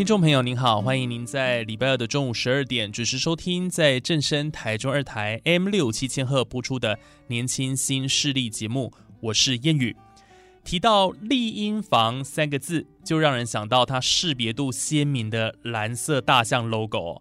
听众朋友您好，欢迎您在礼拜二的中午十二点准时收听，在正声台中二台 M 六七千赫播出的《年轻新势力》节目，我是燕语。提到丽婴房三个字，就让人想到它识别度鲜明的蓝色大象 logo。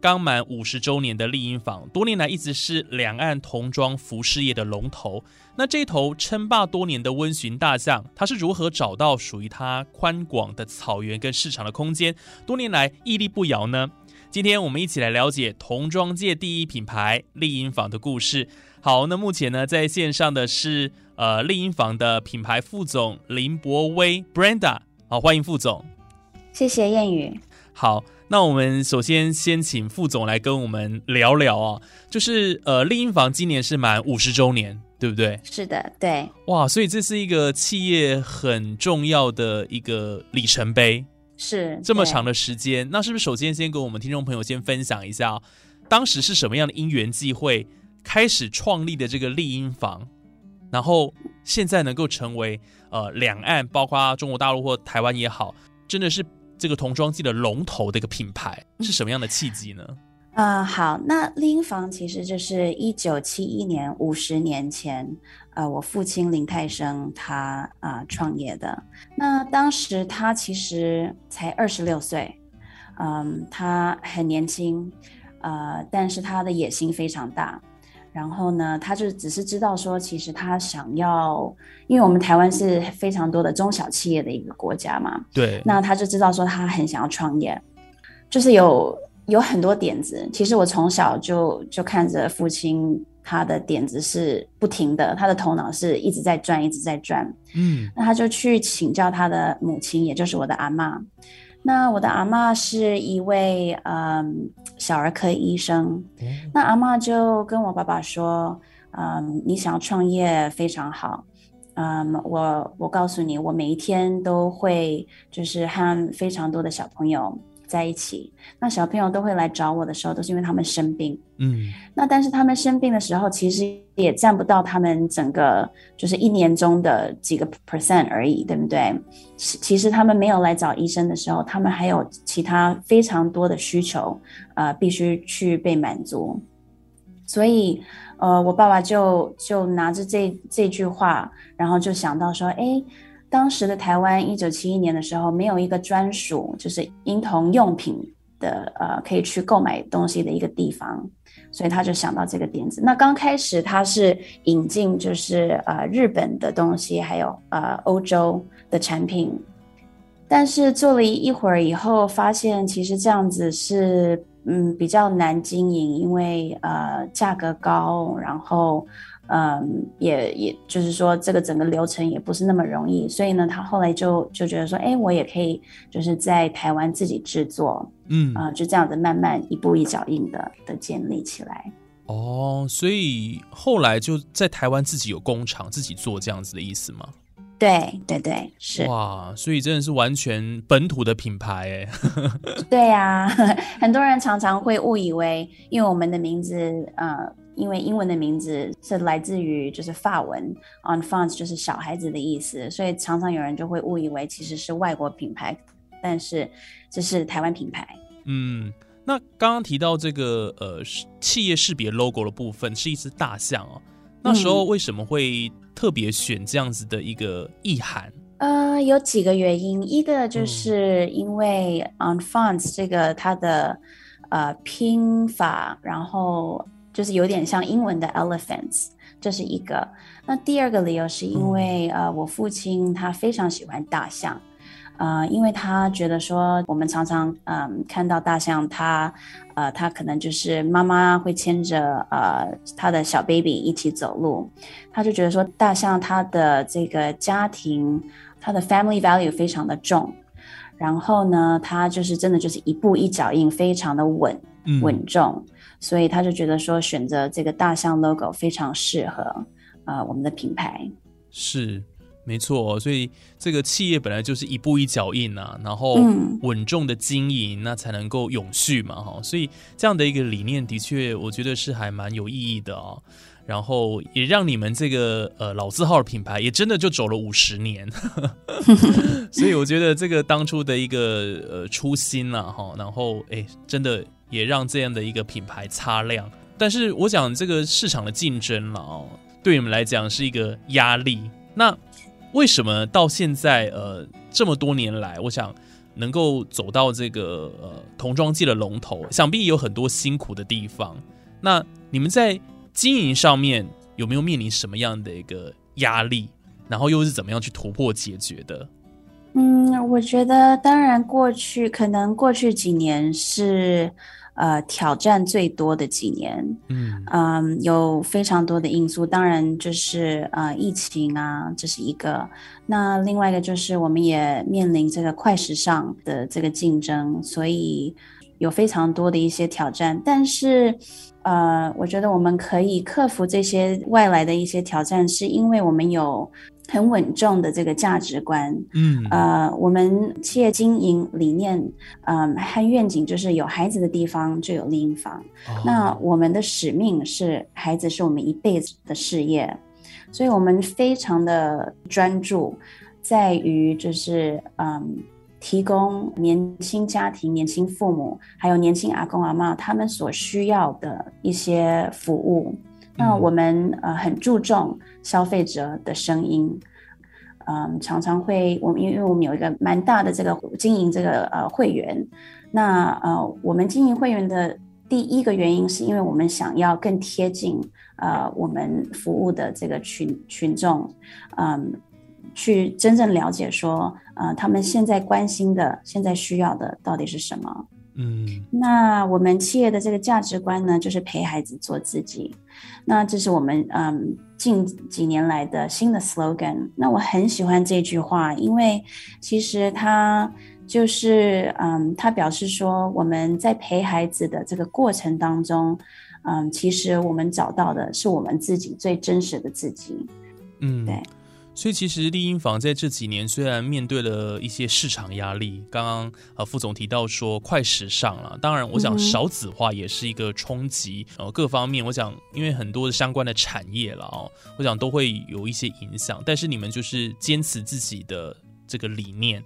刚满五十周年的丽婴坊，多年来一直是两岸童装服饰业的龙头。那这头称霸多年的温驯大象，它是如何找到属于它宽广的草原跟市场的空间，多年来屹立不摇呢？今天我们一起来了解童装界第一品牌丽婴坊的故事。好，那目前呢，在线上的是呃丽婴坊的品牌副总林博威 Brenda，好，欢迎副总。谢谢谚语。好。那我们首先先请副总来跟我们聊聊啊，就是呃，丽婴房今年是满五十周年，对不对？是的，对。哇，所以这是一个企业很重要的一个里程碑，是这么长的时间。那是不是首先先跟我们听众朋友先分享一下，当时是什么样的因缘际会开始创立的这个丽婴房，然后现在能够成为呃两岸，包括中国大陆或台湾也好，真的是。这个童装季的龙头的一个品牌是什么样的契机呢？啊，好，那丽婴房其实就是一九七一年五十年前，呃，我父亲林泰生他啊创业的。那当时他其实才二十六岁，嗯，他很年轻，呃，但是他的野心非常大。然后呢，他就只是知道说，其实他想要，因为我们台湾是非常多的中小企业的一个国家嘛。对。那他就知道说，他很想要创业，就是有有很多点子。其实我从小就就看着父亲，他的点子是不停的，他的头脑是一直在转，一直在转。嗯。那他就去请教他的母亲，也就是我的阿妈。那我的阿妈是一位嗯小儿科医生，那阿妈就跟我爸爸说，嗯，你想要创业非常好，嗯，我我告诉你，我每一天都会就是和非常多的小朋友。在一起，那小朋友都会来找我的时候，都是因为他们生病。嗯，那但是他们生病的时候，其实也占不到他们整个就是一年中的几个 percent 而已，对不对？其实他们没有来找医生的时候，他们还有其他非常多的需求，呃，必须去被满足。所以，呃，我爸爸就就拿着这这句话，然后就想到说，哎。当时的台湾，一九七一年的时候，没有一个专属就是婴童用品的呃可以去购买东西的一个地方，所以他就想到这个点子。那刚开始他是引进就是呃日本的东西，还有呃欧洲的产品，但是做了一会儿以后，发现其实这样子是嗯比较难经营，因为呃价格高，然后。嗯，也也就是说，这个整个流程也不是那么容易，所以呢，他后来就就觉得说，哎，我也可以就是在台湾自己制作，嗯啊，就这样子慢慢一步一脚印的的建立起来。哦，所以后来就在台湾自己有工厂自己做这样子的意思吗？对对对，是哇，所以真的是完全本土的品牌哎。对呀，很多人常常会误以为，因为我们的名字呃。因为英文的名字是来自于就是法文，enfant 就是小孩子的意思，所以常常有人就会误以为其实是外国品牌，但是这是台湾品牌。嗯，那刚刚提到这个呃企业识别 logo 的部分是一只大象哦，那时候为什么会特别选这样子的一个意涵？呃，有几个原因，一个就是因为 enfant 这个它的呃拼法，然后。就是有点像英文的 elephants，这是一个。那第二个理由是因为呃，我父亲他非常喜欢大象。呃，因为他觉得说，我们常常嗯看到大象，他呃他可能就是妈妈会牵着呃他的小 baby 一起走路，他就觉得说大象它的这个家庭，它的 family value 非常的重，然后呢，它就是真的就是一步一脚印，非常的稳稳重，所以他就觉得说选择这个大象 logo 非常适合呃我们的品牌是。没错，所以这个企业本来就是一步一脚印呐，然后稳重的经营，那才能够永续嘛，哈。所以这样的一个理念，的确我觉得是还蛮有意义的哦。然后也让你们这个呃老字号的品牌，也真的就走了五十年。所以我觉得这个当初的一个呃初心啊，哈，然后哎，真的也让这样的一个品牌擦亮。但是我讲这个市场的竞争了哦，对你们来讲是一个压力。那为什么到现在呃这么多年来，我想能够走到这个呃童装界的龙头，想必有很多辛苦的地方。那你们在经营上面有没有面临什么样的一个压力？然后又是怎么样去突破解决的？嗯，我觉得当然过去可能过去几年是。呃，挑战最多的几年，嗯嗯，有非常多的因素，当然就是呃疫情啊，这是一个。那另外一个就是我们也面临这个快时尚的这个竞争，所以有非常多的一些挑战。但是，呃，我觉得我们可以克服这些外来的一些挑战，是因为我们有。很稳重的这个价值观，嗯，呃，我们企业经营理念，嗯，和愿景就是有孩子的地方就有丽婴房。那我们的使命是孩子是我们一辈子的事业，所以我们非常的专注，在于就是嗯，提供年轻家庭、年轻父母还有年轻阿公阿妈他们所需要的一些服务。那我们呃很注重消费者的声音，嗯，常常会我们因为我们有一个蛮大的这个经营这个呃会员，那呃我们经营会员的第一个原因是因为我们想要更贴近呃我们服务的这个群群众，嗯，去真正了解说呃他们现在关心的、现在需要的到底是什么。嗯，那我们企业的这个价值观呢，就是陪孩子做自己。那这是我们嗯近几年来的新的 slogan。那我很喜欢这句话，因为其实它就是嗯，它表示说我们在陪孩子的这个过程当中，嗯，其实我们找到的是我们自己最真实的自己。嗯，对。所以其实丽婴房在这几年虽然面对了一些市场压力，刚刚呃副总提到说快时尚了，当然我想少子化也是一个冲击，呃各方面我想因为很多的相关的产业了哦，我想都会有一些影响，但是你们就是坚持自己的这个理念，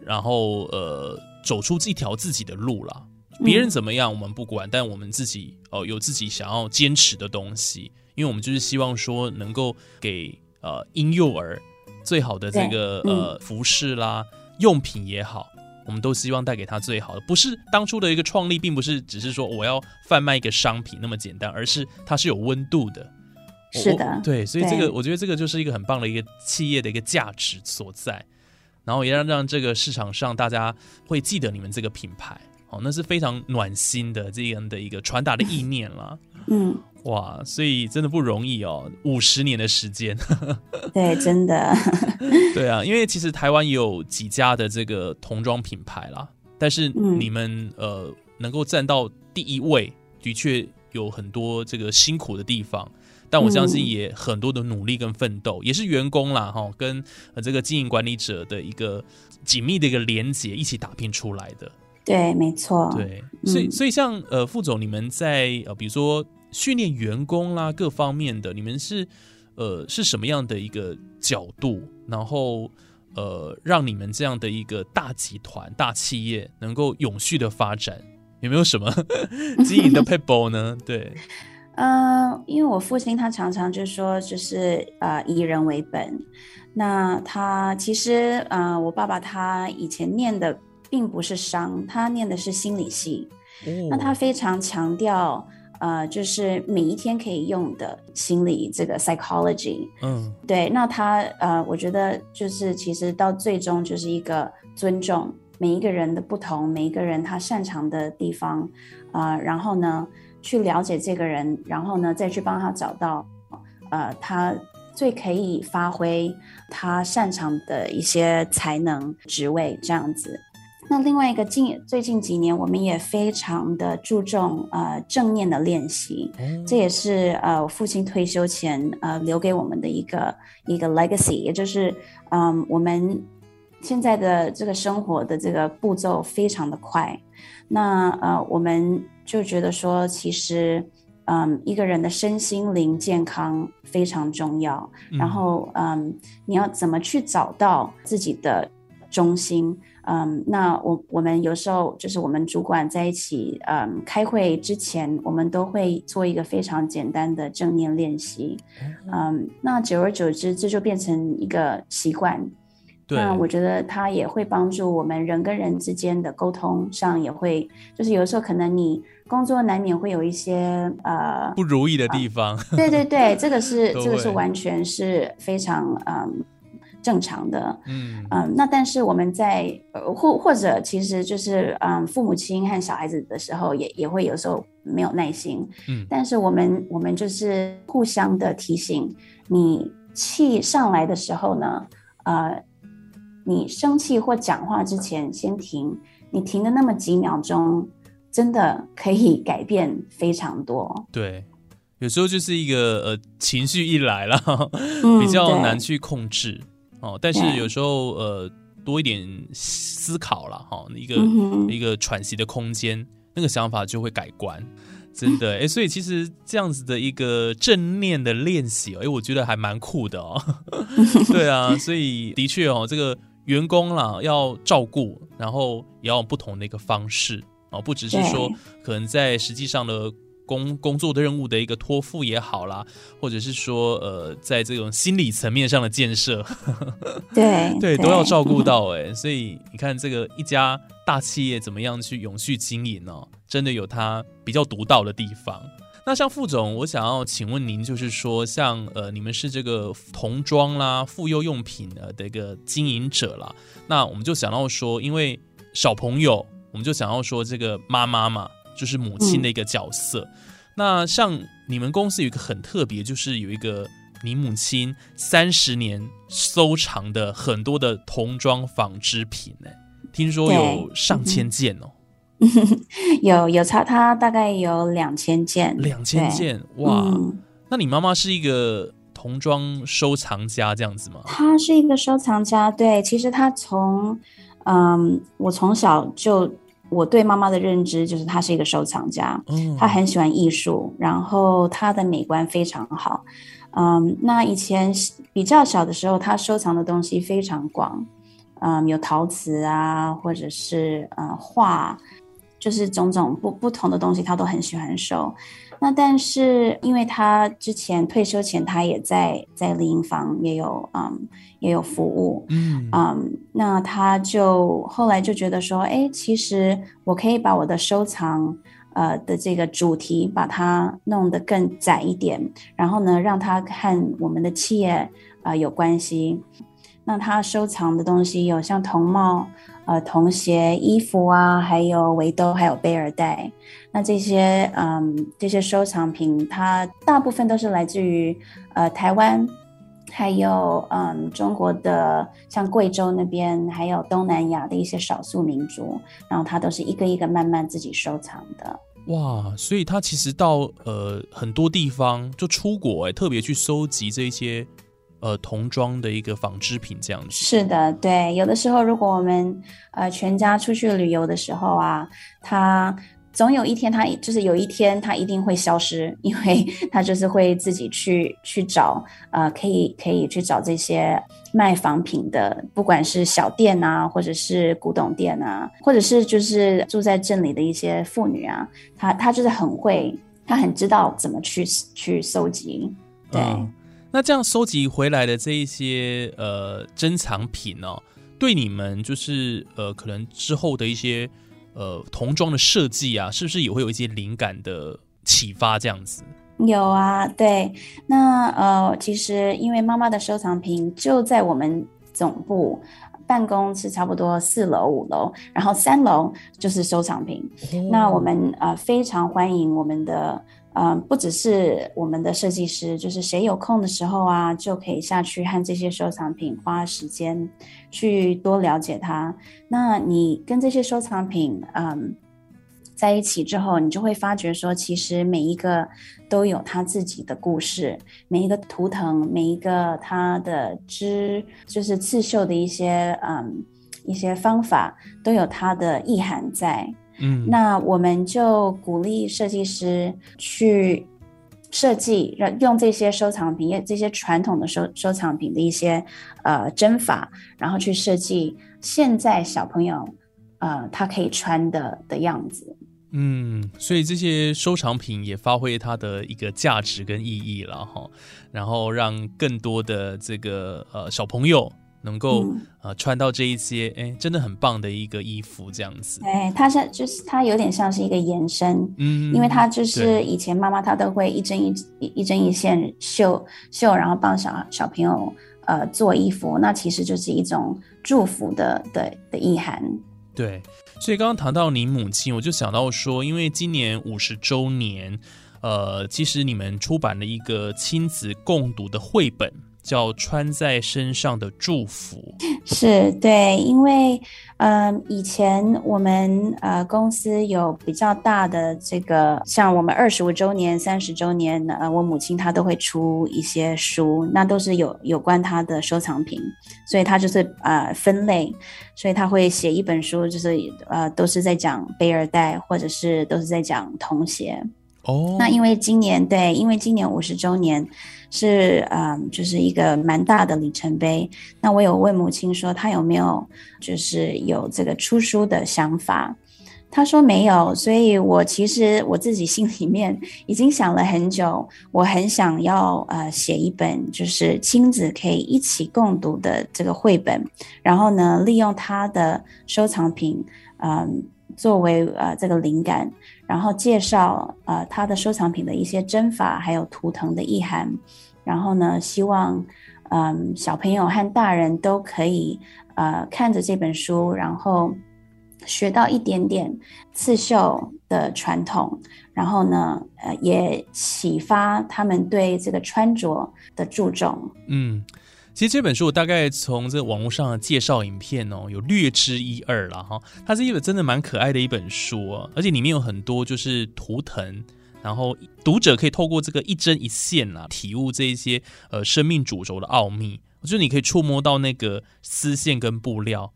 然后呃走出这条自己的路了，别人怎么样我们不管，但我们自己哦有自己想要坚持的东西，因为我们就是希望说能够给。呃，婴幼儿最好的这个呃服饰啦，用品也好，我们都希望带给他最好的。不是当初的一个创立，并不是只是说我要贩卖一个商品那么简单，而是它是有温度的。是的，对，所以这个我觉得这个就是一个很棒的一个企业的一个价值所在，然后也让让这个市场上大家会记得你们这个品牌。哦，那是非常暖心的这样的一个传达的意念了。嗯。哇，所以真的不容易哦，五十年的时间。对，真的。对啊，因为其实台湾也有几家的这个童装品牌啦，但是你们呃能够站到第一位，的确有很多这个辛苦的地方，但我相信也很多的努力跟奋斗，也是员工啦哈，跟这个经营管理者的一个紧密的一个连接一起打拼出来的。对，没错。对，所以所以像呃副总，你们在呃比如说。训练员工啦，各方面的，你们是呃是什么样的一个角度？然后呃，让你们这样的一个大集团、大企业能够永续的发展，有没有什么 经营的 people 呢？对，嗯，因为我父亲他常常就说，就是呃以人为本。那他其实呃，我爸爸他以前念的并不是商，他念的是心理系。那他非常强调。呃，就是每一天可以用的心理这个 psychology。嗯对，那他呃，我觉得就是其实到最终就是一个尊重每一个人的不同，每一个人他擅长的地方，呃，然后呢去了解这个人，然后呢再去帮他找到呃他最可以发挥他擅长的一些才能、职位这样子。那另外一个近最近几年，我们也非常的注重呃正念的练习，这也是呃我父亲退休前呃留给我们的一个一个 legacy，也就是嗯我们现在的这个生活的这个步骤非常的快，那呃我们就觉得说其实嗯一个人的身心灵健康非常重要，然后嗯你要怎么去找到自己的中心？嗯，那我我们有时候就是我们主管在一起，嗯，开会之前，我们都会做一个非常简单的正念练习，嗯，那久而久之，这就变成一个习惯。对，那我觉得它也会帮助我们人跟人之间的沟通上，也会就是有时候可能你工作难免会有一些呃不如意的地方。对对对，这个是 这个是完全是非常嗯正常的。嗯。嗯，那但是我们在呃或或者其实就是嗯父母亲和小孩子的时候也也会有时候没有耐心，嗯。但是我们我们就是互相的提醒，你气上来的时候呢，呃，你生气或讲话之前先停，你停的那么几秒钟，真的可以改变非常多，对，有时候就是一个呃情绪一来了，嗯 比较难去控制哦。但是有时候呃多一点思考了哈，一个、嗯一个喘息的空间，那个想法就会改观。真的 哎，所以其实这样子的一个正念的练习，哎，我觉得还蛮酷的哦。对啊，所以的确哦，这个员工啦要照顾，然后也要不同的一个方式哦，不只是说可能在实际上的工工作的任务的一个托付也好啦，或者是说呃，在这种心理层面上的建设，对 对，都要照顾到哎、所以你看这个一家大企业怎么样去永续经营呢、真的有它比较独到的地方。那像副总，我想要请问您，就是说，像呃，你们是这个童装啦、妇幼用品呃的一个经营者啦，那我们就想到说，因为小朋友，我们就想要说这个妈妈嘛，就是母亲的一个角色。那像你们公司有一个很特别，就是有一个你母亲三十年收藏的很多的童装纺织品呢，听说有上千件哦，有有差，它大概有两千件，两千件哇！嗯那你妈妈是一个童装收藏家这样子吗？她是一个收藏家，对，其实她从，嗯，我从小就我对妈妈的认知就是她是一个收藏家，嗯她很喜欢艺术，然后她的美观非常好，嗯，那以前比较小的时候，她收藏的东西非常广，嗯，有陶瓷啊，或者是嗯画，就是种种不不同的东西，她都很喜欢收。那但是因为他之前退休前，他也在在丽婴房也有嗯也有服务，嗯嗯，那他就后来就觉得说，哎，其实我可以把我的收藏呃的这个主题把它弄得更窄一点，然后呢，让它和我们的企业呃有关系。那他收藏的东西有像童帽、呃童鞋、衣服啊，还有围兜，还有背儿带。那这些嗯这些收藏品，它大部分都是来自于呃台湾，还有嗯中国的像贵州那边，还有东南亚的一些少数民族，然后它都是一个一个慢慢自己收藏的。哇，所以他其实到呃很多地方就出国哎，特别去收集这些呃童装的一个纺织品这样子。是的，对，有的时候如果我们呃全家出去旅游的时候啊，他总有一天他就是有一天他一定会消失，因为 他就是会自己去去找呃可以可以去找这些卖仿品的，不管是小店啊，或者是古董店啊，或者是就是住在镇里的一些妇女啊，她她就是很会，她很知道怎么去去搜集，对。那这样收集回来的这一些呃珍藏品哦，对你们就是呃可能之后的一些呃童装的设计啊，是不是也会有一些灵感的启发这样子？有啊，对，那呃，其实因为妈妈的收藏品就在我们总部办公是差不多四楼五楼，然后三楼就是收藏品。那我们呃非常欢迎我们的呃不只是我们的设计师，就是谁有空的时候啊，就可以下去和这些收藏品花时间去多了解它。那你跟这些收藏品嗯。在一起之后，你就会发觉说，其实每一个都有他自己的故事，每一个图腾，每一个它的织，就是刺绣的一些嗯一些方法，都有它的意涵在。嗯，那我们就鼓励设计师去设计，让用这些收藏品，这些传统的收收藏品的一些呃针法，然后去设计现在小朋友呃他可以穿的的样子。嗯，所以这些收藏品也发挥它的一个价值跟意义了哈，然后让更多的这个呃小朋友能够呃穿到这一些哎真的很棒的一个衣服这样子。哎，它是就是它有点像是一个延伸，嗯，因为它就是以前妈妈她都会一针一一针一线绣绣，然后帮小小朋友呃做衣服，那其实就是一种祝福的的的意涵。对。所以刚刚谈到你母亲，我就想到说，因为今年五十周年，呃，其实你们出版了一个亲子共读的绘本。叫穿在身上的祝福，是对，因为嗯，以前我们呃公司有比较大的这个，像我们二十五周年、三十周年，呃，我母亲她都会出一些书，那都是有有关她的收藏品，所以她就是呃分类，所以她会写一本书，就是呃都是在讲贝尔带，或者是都是在讲童鞋。哦，那因为今年对，因为今年五十周年是嗯，就是一个蛮大的里程碑。那我有问母亲说，她有没有就是有这个出书的想法？她说没有。所以我其实我自己心里面已经想了很久，我很想要呃写一本就是亲子可以一起共读的这个绘本，然后呢，利用他的收藏品，嗯。作为呃这个灵感，然后介绍呃他的收藏品的一些针法，还有图腾的意涵，然后呢，希望嗯小朋友和大人都可以呃看着这本书，然后学到一点点刺绣的传统，然后呢呃也启发他们对这个穿着的注重。嗯。其实这本书我大概从这个网络上的介绍影片哦，有略知一二了哈。它是一本真的蛮可爱的一本书哦，而且里面有很多就是图腾，然后读者可以透过这个一针一线啊，体悟这一些呃生命主轴的奥秘。我觉得你可以触摸到那个丝线跟布料。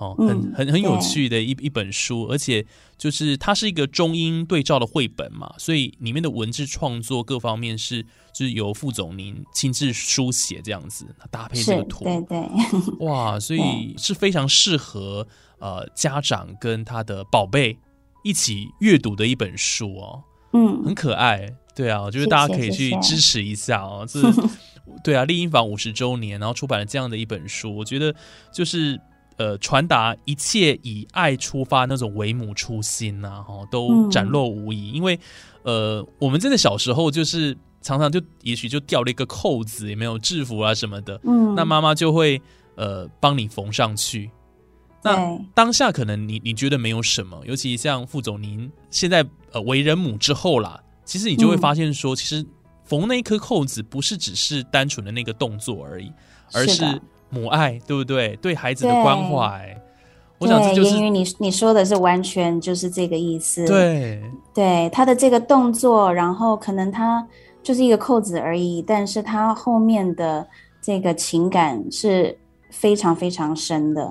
哦，很很很有趣的一一本书，而且就是它是一个中英对照的绘本嘛，所以里面的文字创作各方面是就是由副总您亲自书写这样子，搭配这个图，对对，哇，所以是非常适合呃家长跟他的宝贝一起阅读的一本书哦，嗯，很可爱，对啊，我觉得大家可以去支持一下哦，这 对啊，丽婴坊五十周年，然后出版了这样的一本书，我觉得就是。呃，传达一切以爱出发那种为母初心呐，哈，都展露无遗。因为，呃，我们真的小时候就是常常就也许就掉了一个扣子，也没有制服啊什么的，嗯，那妈妈就会呃帮你缝上去。那当下可能你你觉得没有什么，尤其像副总您现在呃为人母之后啦，其实你就会发现说，其实缝那一颗扣子不是只是单纯的那个动作而已，而是。母爱对不对？对孩子的关怀，我想这就是你你说的是完全就是这个意思。对对，他的这个动作，然后可能他就是一个扣子而已，但是他后面的这个情感是非常非常深的。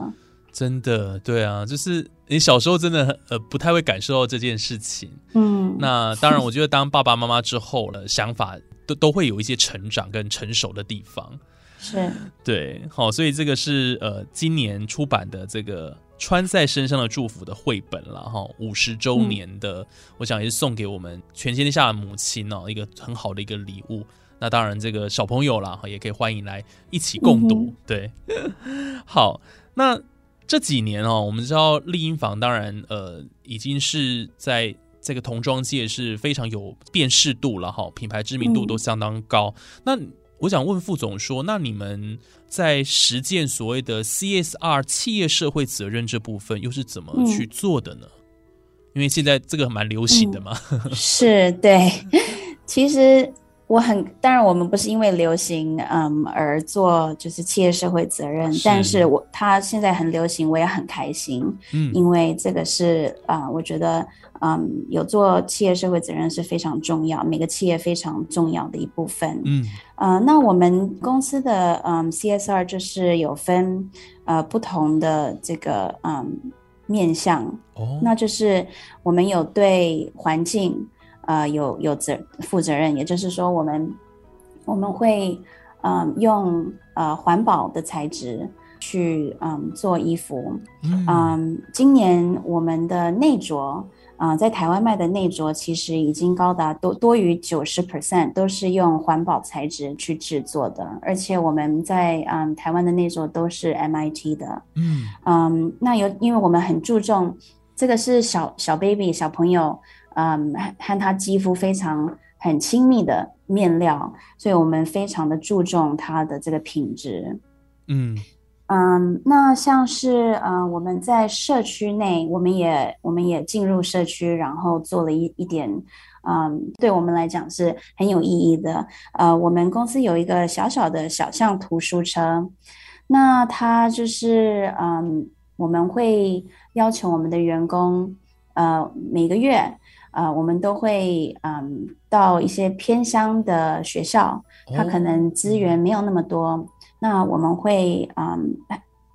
真的，对啊，就是你小时候真的呃不太会感受到这件事情。嗯，那当然，我觉得当爸爸妈妈之后了，想法都都会有一些成长跟成熟的地方。是对，好，所以这个是呃今年出版的这个穿在身上的祝福的绘本了哈，五十周年的，我想也是送给我们全天下的母亲哦，一个很好的一个礼物。那当然，这个小朋友啦，也可以欢迎来一起共读。对，好，那这几年哦，我们知道丽婴房当然呃已经是在这个童装界是非常有辨识度了哈，品牌知名度都相当高。那我想问副总说，那你们在实践所谓的 CSR 企业社会责任这部分，又是怎么去做的呢？因为现在这个蛮流行的嘛。是，对，其实。我很当然，我们不是因为流行嗯而做就是企业社会责任，但是我他现在很流行，我也很开心，嗯，因为这个是啊，我觉得嗯有做企业社会责任是非常重要，每个企业非常重要的一部分，嗯，呃，那我们公司的嗯 CSR 就是有分呃不同的这个嗯面向，哦，那就是我们有对环境。呃，有有责负责任，也就是说，我们我们会嗯用呃环保的材质去嗯做衣服，嗯，今年我们的内着啊，在台湾卖的内着其实已经高达多多于九十 percent 都是用环保材质去制作的，而且我们在嗯台湾的内着都是 MIT 的，嗯。嗯，那有因为我们很注重这个是小小 baby 小朋友。嗯，和他肌肤非常很亲密的面料，所以我们非常的注重它的这个品质。嗯嗯，那像是呃，我们在社区内，我们也我们也进入社区，然后做了一一点，嗯，对我们来讲是很有意义的。呃，我们公司有一个小小的小象图书车，那它就是嗯，我们会要求我们的员工，呃，每个月。呃，我们都会嗯到一些偏乡的学校，它可能资源没有那么多，那我们会嗯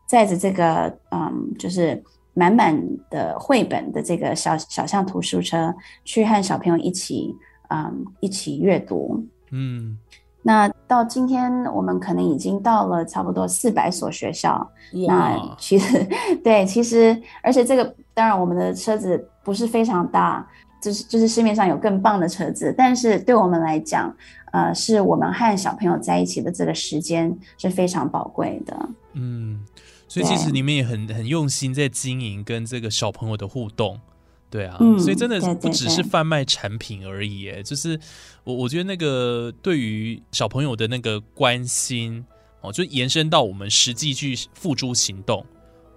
载着这个嗯就是满满的绘本的这个小小象图书车，去和小朋友一起嗯一起阅读。嗯，那到今天我们可能已经到了差不多四百所学校。那其实 对，其实而且这个当然我们的车子不是非常大。就是就是市面上有更棒的车子，但是对我们来讲，呃，是我们和小朋友在一起的这个时间是非常宝贵的。嗯，所以其实你们也很很用心在经营跟这个小朋友的互动，对啊，所以真的不只是贩卖产品而已，哎，就是我我觉得那个对于小朋友的那个关心哦，就延伸到我们实际去付诸行动。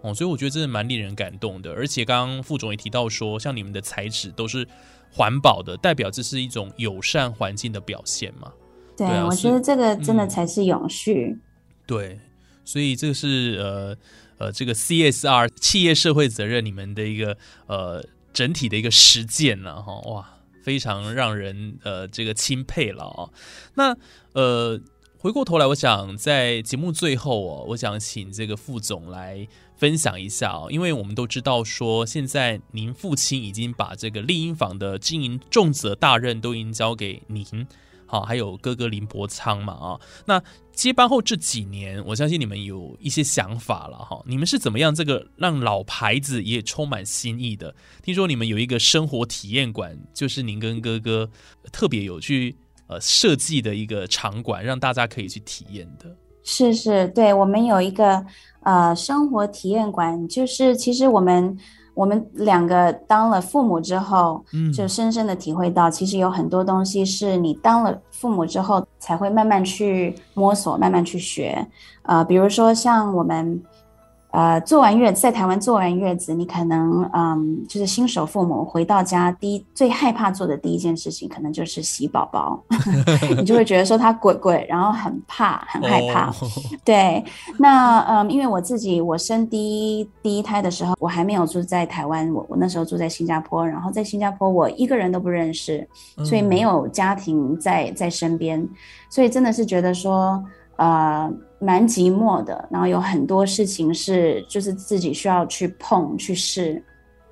哦，所以我觉得真的蛮令人感动的，而且刚刚副总也提到说，像你们的材质都是环保的，代表这是一种友善环境的表现嘛？对，我觉得这个真的才是永续。对，所以这个是呃呃，这个 CSR 企业社会责任你们的一个呃整体的一个实践了哈，哇，非常让人呃这个钦佩了啊。那呃。回过头来，我想在节目最后哦，我想请这个副总来分享一下哦，因为我们都知道说，现在您父亲已经把这个丽婴坊的经营重责大任都已经交给您，好，还有哥哥林伯昌嘛啊，那接班后这几年，我相信你们有一些想法了哈，你们是怎么样这个让老牌子也充满新意的？听说你们有一个生活体验馆，就是您跟哥哥特别有去。呃，设计的一个场馆，让大家可以去体验的。是是，对我们有一个呃生活体验馆，就是其实我们我们两个当了父母之后，嗯，就深深的体会到，其实有很多东西是你当了父母之后才会慢慢去摸索，慢慢去学。呃，比如说像我们。呃，坐完月子在台湾坐完月子，你可能嗯，就是新手父母回到家，第一最害怕做的第一件事情，可能就是洗宝宝，你就会觉得说他鬼鬼，然后很怕，很害怕。对，那嗯，因为我自己我生第一第一胎的时候，我还没有住在台湾，我我那时候住在新加坡，然后在新加坡我一个人都不认识，所以没有家庭在在身边，所以真的是觉得说。呃，蛮寂寞的，然后有很多事情是就是自己需要去碰去试，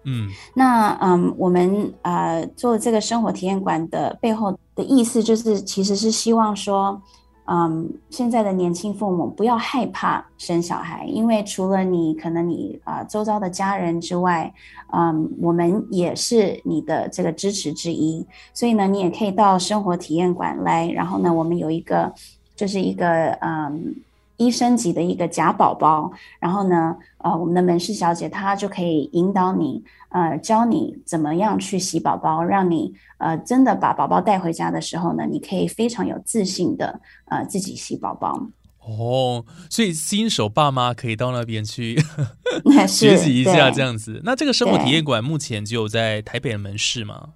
嗯，那嗯，我们呃做这个生活体验馆的背后的意思就是，其实是希望说，嗯，现在的年轻父母不要害怕生小孩，因为除了你可能你啊周遭的家人之外，嗯，我们也是你的这个支持之一，所以呢，你也可以到生活体验馆来，然后呢，我们有一个。就是一个嗯医生级的一个假宝宝，然后呢，呃，我们的门市小姐她就可以引导你，呃，教你怎么样去洗宝宝，让你呃真的把宝宝带回家的时候呢，你可以非常有自信的呃自己洗宝宝。哦，所以新手爸妈可以到那边去 学习一下这样子。那这个生活体验馆目前只有在台北的门市吗？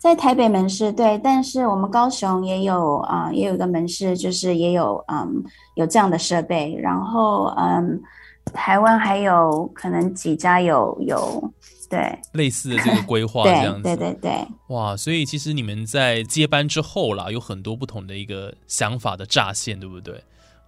在台北门市对，但是我们高雄也有啊、也有一个门市，就是也有嗯有这样的设备，然后嗯台湾还有可能几家有有对。类似的这个规划 这样子，对对对对。哇，所以其实你们在接班之后啦，有很多不同的一个想法的乍现，对不对？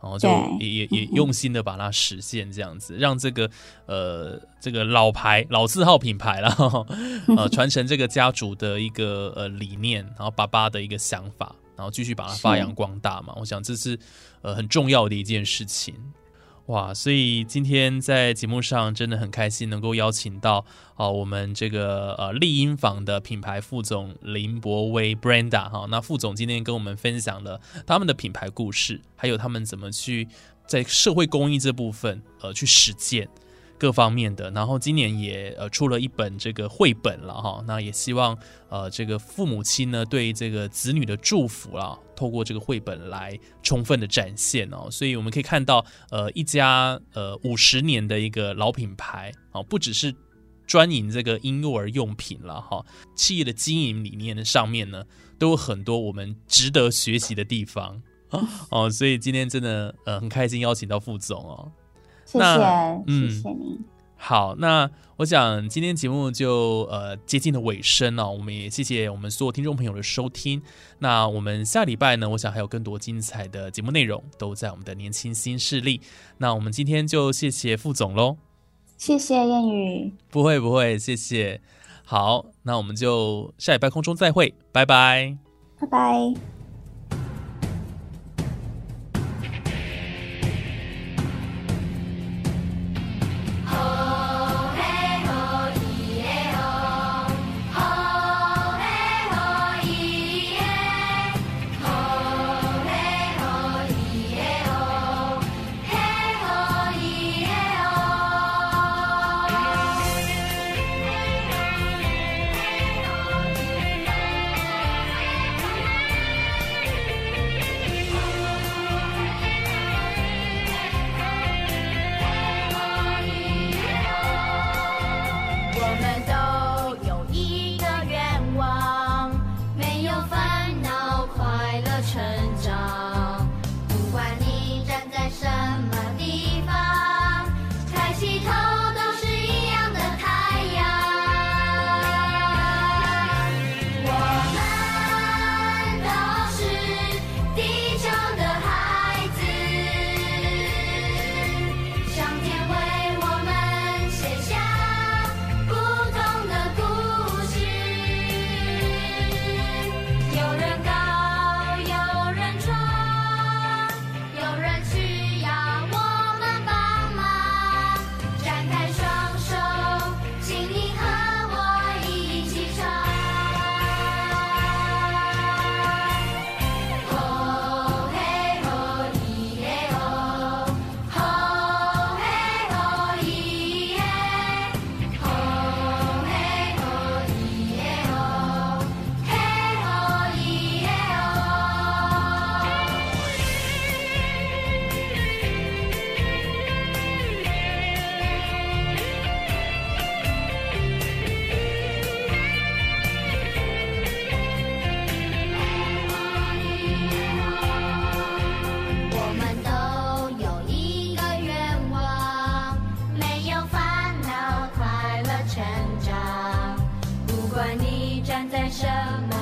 然后就也也也用心的把它实现，这样子，让这个呃这个老牌老字号品牌啦，呃传承这个家族的一个呃理念，然后爸爸的一个想法，然后继续把它发扬光大嘛。我想这是呃很重要的一件事情。哇，所以今天在节目上真的很开心，能够邀请到啊、我们这个呃丽婴房的品牌副总林博威 Brenda 哈、那副总今天跟我们分享了他们的品牌故事，还有他们怎么去在社会公益这部分呃去实践。各方面的。然后今年也呃出了一本这个绘本了哈、那也希望呃这个父母亲呢对这个子女的祝福啦，透过这个绘本来充分的展现哦。所以我们可以看到呃一家呃五十年的一个老品牌哦，不只是。专营这个婴幼儿用品了哈，企业的经营理念的上面呢，都有很多我们值得学习的地方哦，所以今天真的呃很开心邀请到副总哦。谢那谢嗯谢谢你，好，那我想今天节目就呃接近了尾声了、我们也谢谢我们所有听众朋友的收听。那我们下礼拜呢，我想还有更多精彩的节目内容都在我们的年轻新势力。那我们今天就谢谢副总喽。谢谢谚语，不会不会，谢谢。好，那我们就下礼拜空中再会，拜拜。拜拜。成长，不管你站在什么。